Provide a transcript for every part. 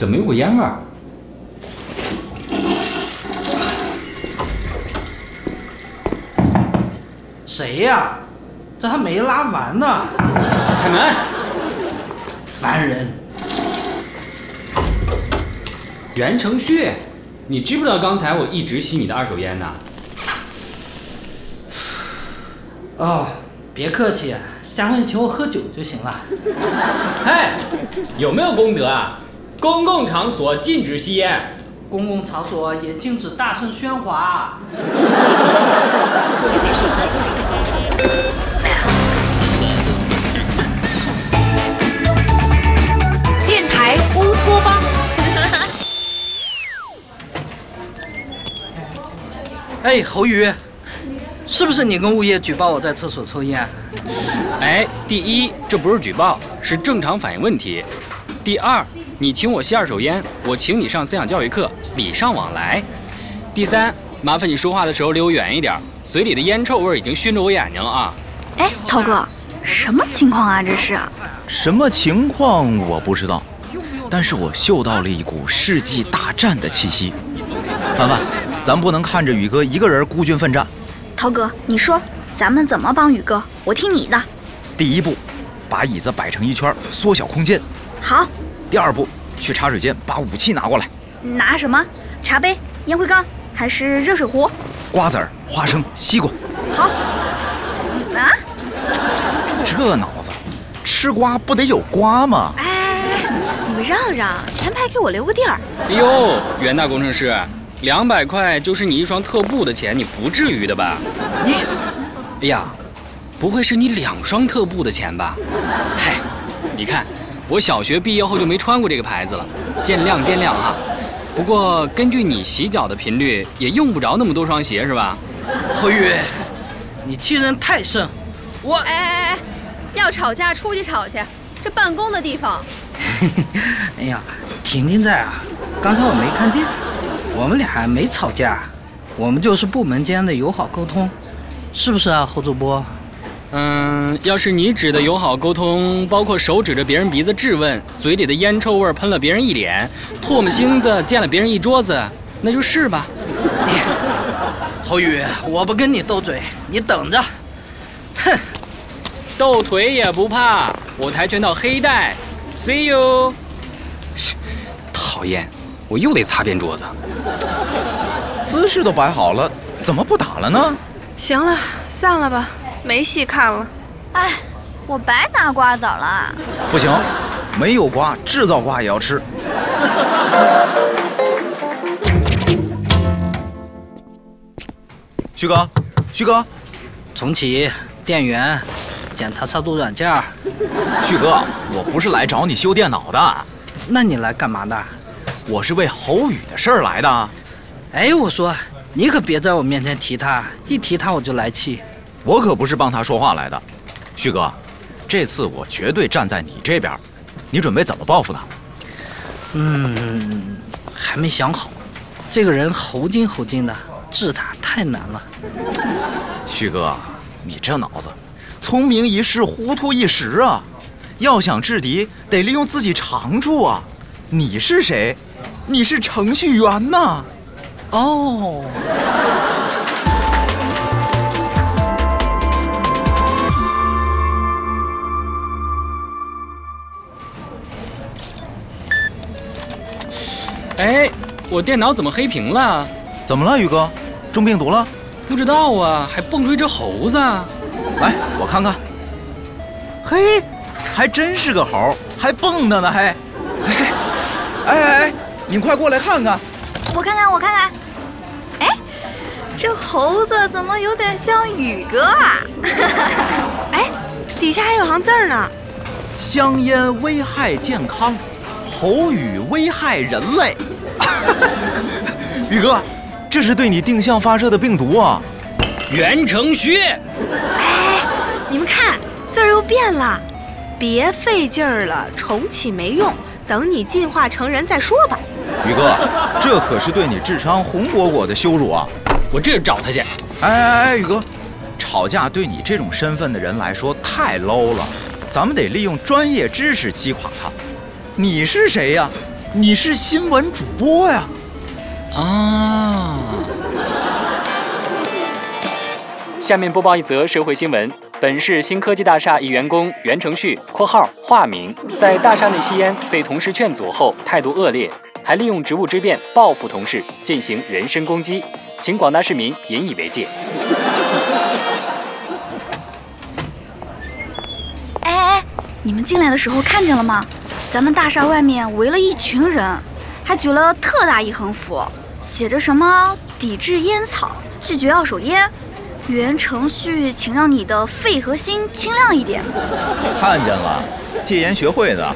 哎，怎么有股烟味儿？谁呀？这还没拉完呢！开门！烦人！袁承旭，你知不知道刚才我一直吸你的二手烟呢？哦，别客气，下回请我喝酒就行了。嘿，有没有功德啊？公共场所禁止吸烟。公共场所也禁止大声喧哗。电台乌托邦。哎，侯宇，是不是你跟物业举报我在厕所抽烟？哎，第一，这不是举报，是正常反应问题。第二，你请我吸二手烟，我请你上思想教育课，礼尚往来。第三，麻烦你说话的时候离我远一点，嘴里的烟臭味已经熏着我眼睛了啊！哎，涛哥，什么情况啊？这是？什么情况我不知道，但是我嗅到了一股世纪大战的气息。凡凡，咱不能看着宇哥一个人孤军奋战。涛哥，你说咱们怎么帮宇哥？我听你的。第一步，把椅子摆成一圈，缩小空间。好。第二步，去茶水间把武器拿过来。拿什么？茶杯、烟灰缸，还是热水壶？瓜子儿、花生、西瓜。好。啊？这脑子，吃瓜不得有瓜吗？哎，你们让让，前排给我留个地儿。哎呦，袁大工程师，两百块就是你一双特步的钱，你不至于的吧？你，哎呀，不会是你两双特步的钱吧？嗨，你看。我小学毕业后就没穿过这个牌子了，见谅见谅哈。不过根据你洗脚的频率，也用不着那么多双鞋是吧？何宇，你欺人太甚！我哎哎哎，要吵架出去吵去，这办公的地方。哎呀，婷婷在啊，刚才我没看见，我们俩没吵架，我们就是部门间的友好沟通，是不是啊，侯主播？嗯，要是你指的友好沟通，包括手指着别人鼻子质问，嘴里的烟臭味喷了别人一脸，唾沫星子溅了别人一桌子，那就是吧。侯宇，我不跟你斗嘴，你等着。哼，斗腿也不怕，我跆拳道黑带，See you。讨厌，我又得擦遍桌子。姿势都摆好了，怎么不打了呢？行了，散了吧。没戏看了，哎，我白拿瓜子了。不行，没有瓜，制造瓜也要吃。旭哥，旭哥，重启电源，检查杀毒软件。旭哥，我不是来找你修电脑的。那你来干嘛的？我是为侯宇的事儿来的。哎，我说你可别在我面前提他，一提他我就来气。我可不是帮他说话来的，旭哥，这次我绝对站在你这边。你准备怎么报复他？嗯，还没想好。这个人猴精猴精的，治他太难了。旭哥，你这脑子，聪明一世，糊涂一时啊！要想制敌，得利用自己长处啊！你是谁？你是程序员呐！哦。哎，我电脑怎么黑屏了？怎么了，宇哥？中病毒了？不知道啊，还蹦出一只猴子。来，我看看。嘿，还真是个猴，还蹦的呢，还。哎哎哎，你快过来看看。我看看，我看看。哎，这猴子怎么有点像宇哥啊？哎，底下还有行字呢。香烟危害健康。猴语危害人类，宇哥，这是对你定向发射的病毒啊！袁成旭，哎，你们看字儿又变了，别费劲儿了，重启没用，等你进化成人再说吧。宇哥，这可是对你智商红果果的羞辱啊！我这就找他去。哎哎哎，宇哥，吵架对你这种身份的人来说太 low 了，咱们得利用专业知识击垮他。你是谁呀？你是新闻主播呀？啊！下面播报一则社会新闻：本市新科技大厦一员工袁成旭（括号化名）在大厦内吸烟，被同事劝阻后态度恶劣，还利用职务之便报复同事，进行人身攻击，请广大市民引以为戒。哎哎，你们进来的时候看见了吗？咱们大厦外面围了一群人，还举了特大一横幅，写着什么“抵制烟草，拒绝二手烟”。袁承旭，请让你的肺和心清亮一点。看见了，戒烟学会的。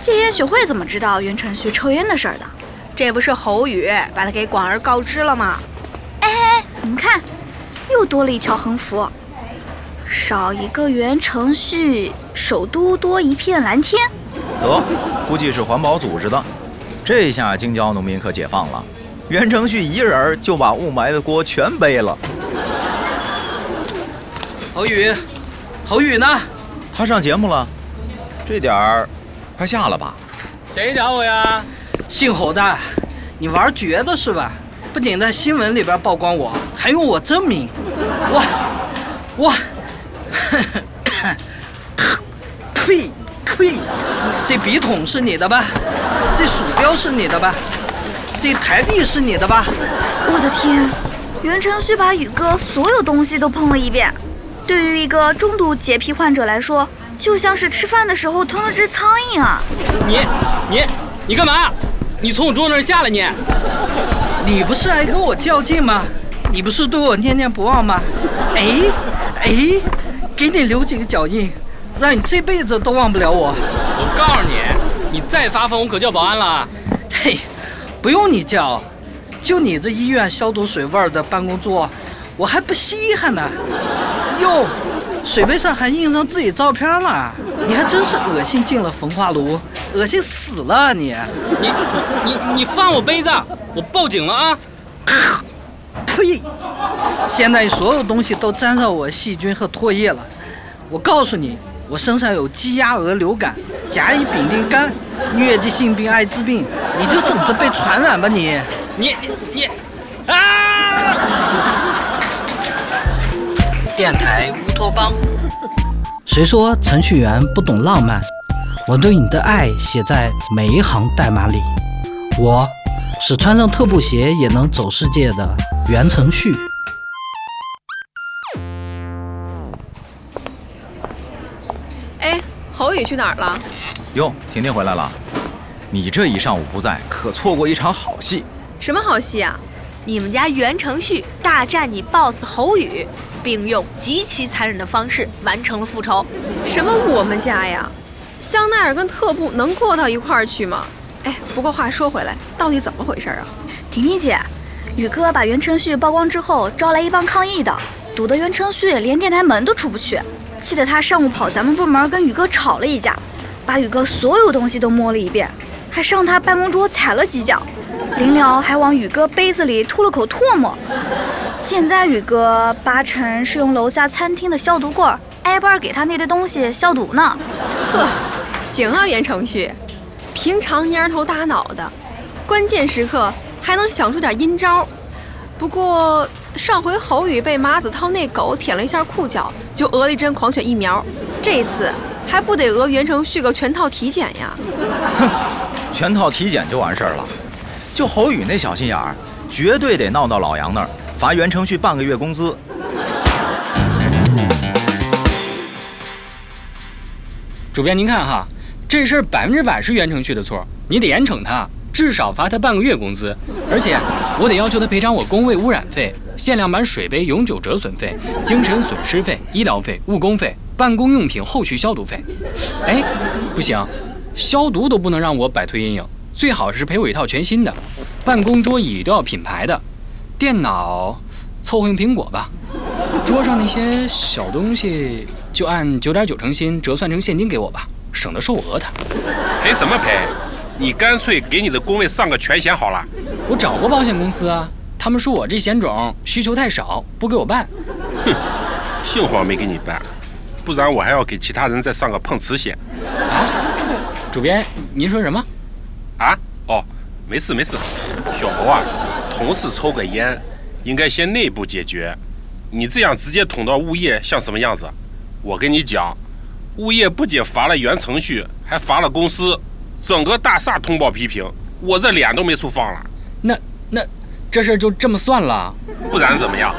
戒烟学会怎么知道袁承旭抽烟的事儿的？这不是侯宇把他给广而告之了吗？哎哎，你们看，又多了一条横幅，少一个袁承旭，首都多一片蓝天。得，估计是环保组织的。这下京郊农民可解放了，袁承旭一人就把雾霾的锅全背了。侯宇，侯宇呢？他上节目了，这点儿快下了吧？谁找我呀？姓侯的，你玩绝的是吧？不仅在新闻里边曝光我，还用我真名。我，我，呸呸！这笔筒是你的吧？这鼠标是你的吧？这台历是你的吧？我的天，袁承旭把宇哥所有东西都碰了一遍。对于一个重度洁癖患者来说，就像是吃饭的时候吞了只苍蝇啊！你、你、你干嘛？你从我桌子那儿下来！你，你不是爱跟我较劲吗？你不是对我念念不忘吗？哎哎，给你留几个脚印，让你这辈子都忘不了我。我告诉你，你再发疯，我可叫保安了。嘿，不用你叫，就你这医院消毒水味儿的办公桌，我还不稀罕呢。哟，水杯上还印上自己照片了，你还真是恶心进了焚化炉，恶心死了你！你你你放我杯子，我报警了啊！呸！现在所有东西都沾上我细菌和唾液了，我告诉你，我身上有鸡鸭鹅流感、甲乙丙丁肝、疟疾性病、艾滋病，你就等着被传染吧你！你你啊！电台乌托邦。谁说程序员不懂浪漫？我对你的爱写在每一行代码里。我是穿上特步鞋也能走世界的袁承旭。侯宇去哪儿了？哟，婷婷回来了。你这一上午不在，可错过一场好戏。什么好戏啊？你们家袁承旭大战你 boss 侯宇，并用极其残忍的方式完成了复仇。什么我们家呀？香奈儿跟特步能过到一块儿去吗？哎，不过话说回来，到底怎么回事啊？婷婷姐，宇哥把袁承旭曝光之后，招来一帮抗议的，堵得袁承旭连电台门都出不去，气得他上午跑咱们部门跟宇哥吵了一架，把宇哥所有东西都摸了一遍，还上他办公桌踩了几脚，临了还往宇哥杯子里吐了口唾沫。现在宇哥八成是用楼下餐厅的消毒柜挨班给他那堆东西消毒呢。呵，行啊，袁承旭，平常蔫头大脑的，关键时刻还能想出点阴招。不过上回侯宇被马子涛那狗舔了一下裤脚，就讹了一针狂犬疫苗，这次还不得讹袁承旭个全套体检呀？哼，全套体检就完事儿了。就侯宇那小心眼儿，绝对得闹到老杨那儿，罚袁承旭半个月工资。主编您看哈，这事儿百分之百是袁承旭的错，你得严惩他，至少罚他半个月工资，而且我得要求他赔偿我工位污染费、限量版水杯永久折损费、精神损失费、医疗费、误工费、办公用品后续消毒费。哎，不行，消毒都不能让我摆脱阴影，最好是赔我一套全新的，办公桌椅都要品牌的，电脑凑合用苹果吧，桌上那些小东西。就按九点九成新折算成现金给我吧，省得说我讹他。赔什么赔？你干脆给你的工位上个全险好了。我找过保险公司啊，他们说我这险种需求太少，不给我办。哼，幸好没给你办，不然我还要给其他人再上个碰瓷险。啊，主编，您说什么？啊？哦，没事没事。小侯啊，同事抽个烟，应该先内部解决。你这样直接捅到物业，像什么样子？我跟你讲，物业不仅罚了原程序，还罚了公司，整个大厦通报批评，我这脸都没处放了。那那这事儿就这么算了？不然怎么样？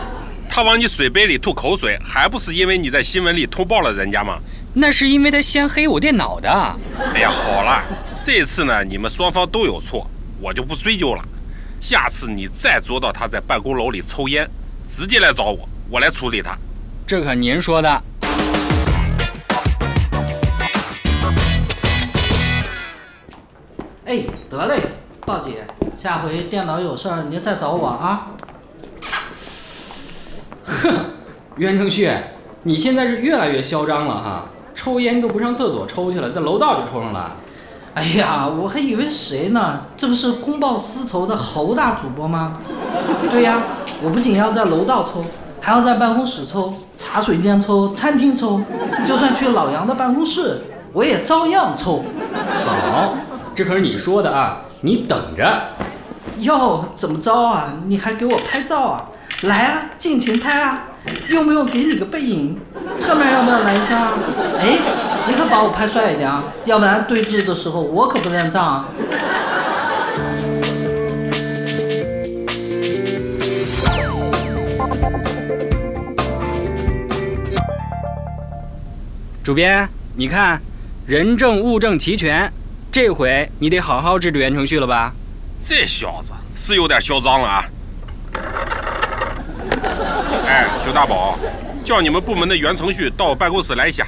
他往你水杯里吐口水，还不是因为你在新闻里通报了人家吗？那是因为他先黑我电脑的。哎呀，好了，这次呢，你们双方都有错，我就不追究了。下次你再捉到他在办公楼里抽烟，直接来找我，我来处理他。这可您说的。哎，得嘞，鲍姐，下回电脑有事儿您再找我啊。哼，袁承旭，你现在是越来越嚣张了哈！抽烟都不上厕所抽去了，在楼道就抽上了。哎呀，我还以为谁呢？这不是公报私仇的侯大主播吗？对呀，我不仅要在楼道抽，还要在办公室抽、茶水间抽、餐厅抽，就算去老杨的办公室，我也照样抽。好，这可是你说的啊，你等着。哟，怎么着啊？你还给我拍照啊？来啊，尽情拍啊！用不用给你个背影？侧面要不要来一张？哎，你可把我拍帅一点啊，要不然对峙的时候我可不认账啊。主编，你看，人证物证齐全，这回你得好好治治袁承旭了吧？这小子是有点嚣张了啊！哎，熊大宝，叫你们部门的袁程序到我办公室来一下。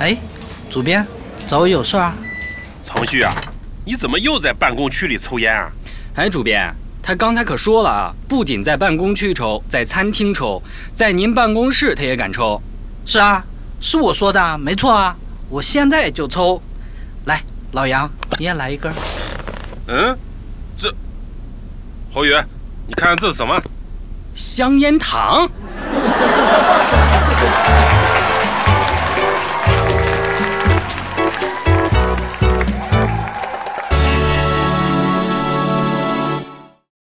哎，主编，找我有事啊？程序啊，你怎么又在办公区里抽烟啊？哎，主编，他刚才可说了啊，不仅在办公区抽，在餐厅抽，在您办公室他也敢抽。是啊，是我说的，没错啊，我现在就抽。来，老杨，你也来一根。嗯，这，侯宇，你看这是什么？香烟糖。